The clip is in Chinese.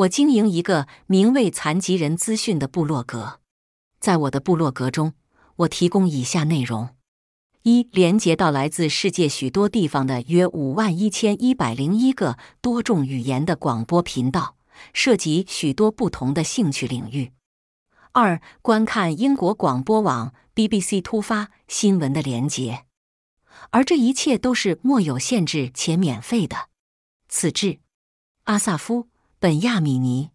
我经营一个名为“残疾人资讯”的部落格，在我的部落格中，我提供以下内容：一、连接到来自世界许多地方的约五万一千一百零一个多种语言的广播频道，涉及许多不同的兴趣领域；二、观看英国广播网 BBC 突发新闻的连接，而这一切都是莫有限制且免费的。此致，阿萨夫。本亚米尼。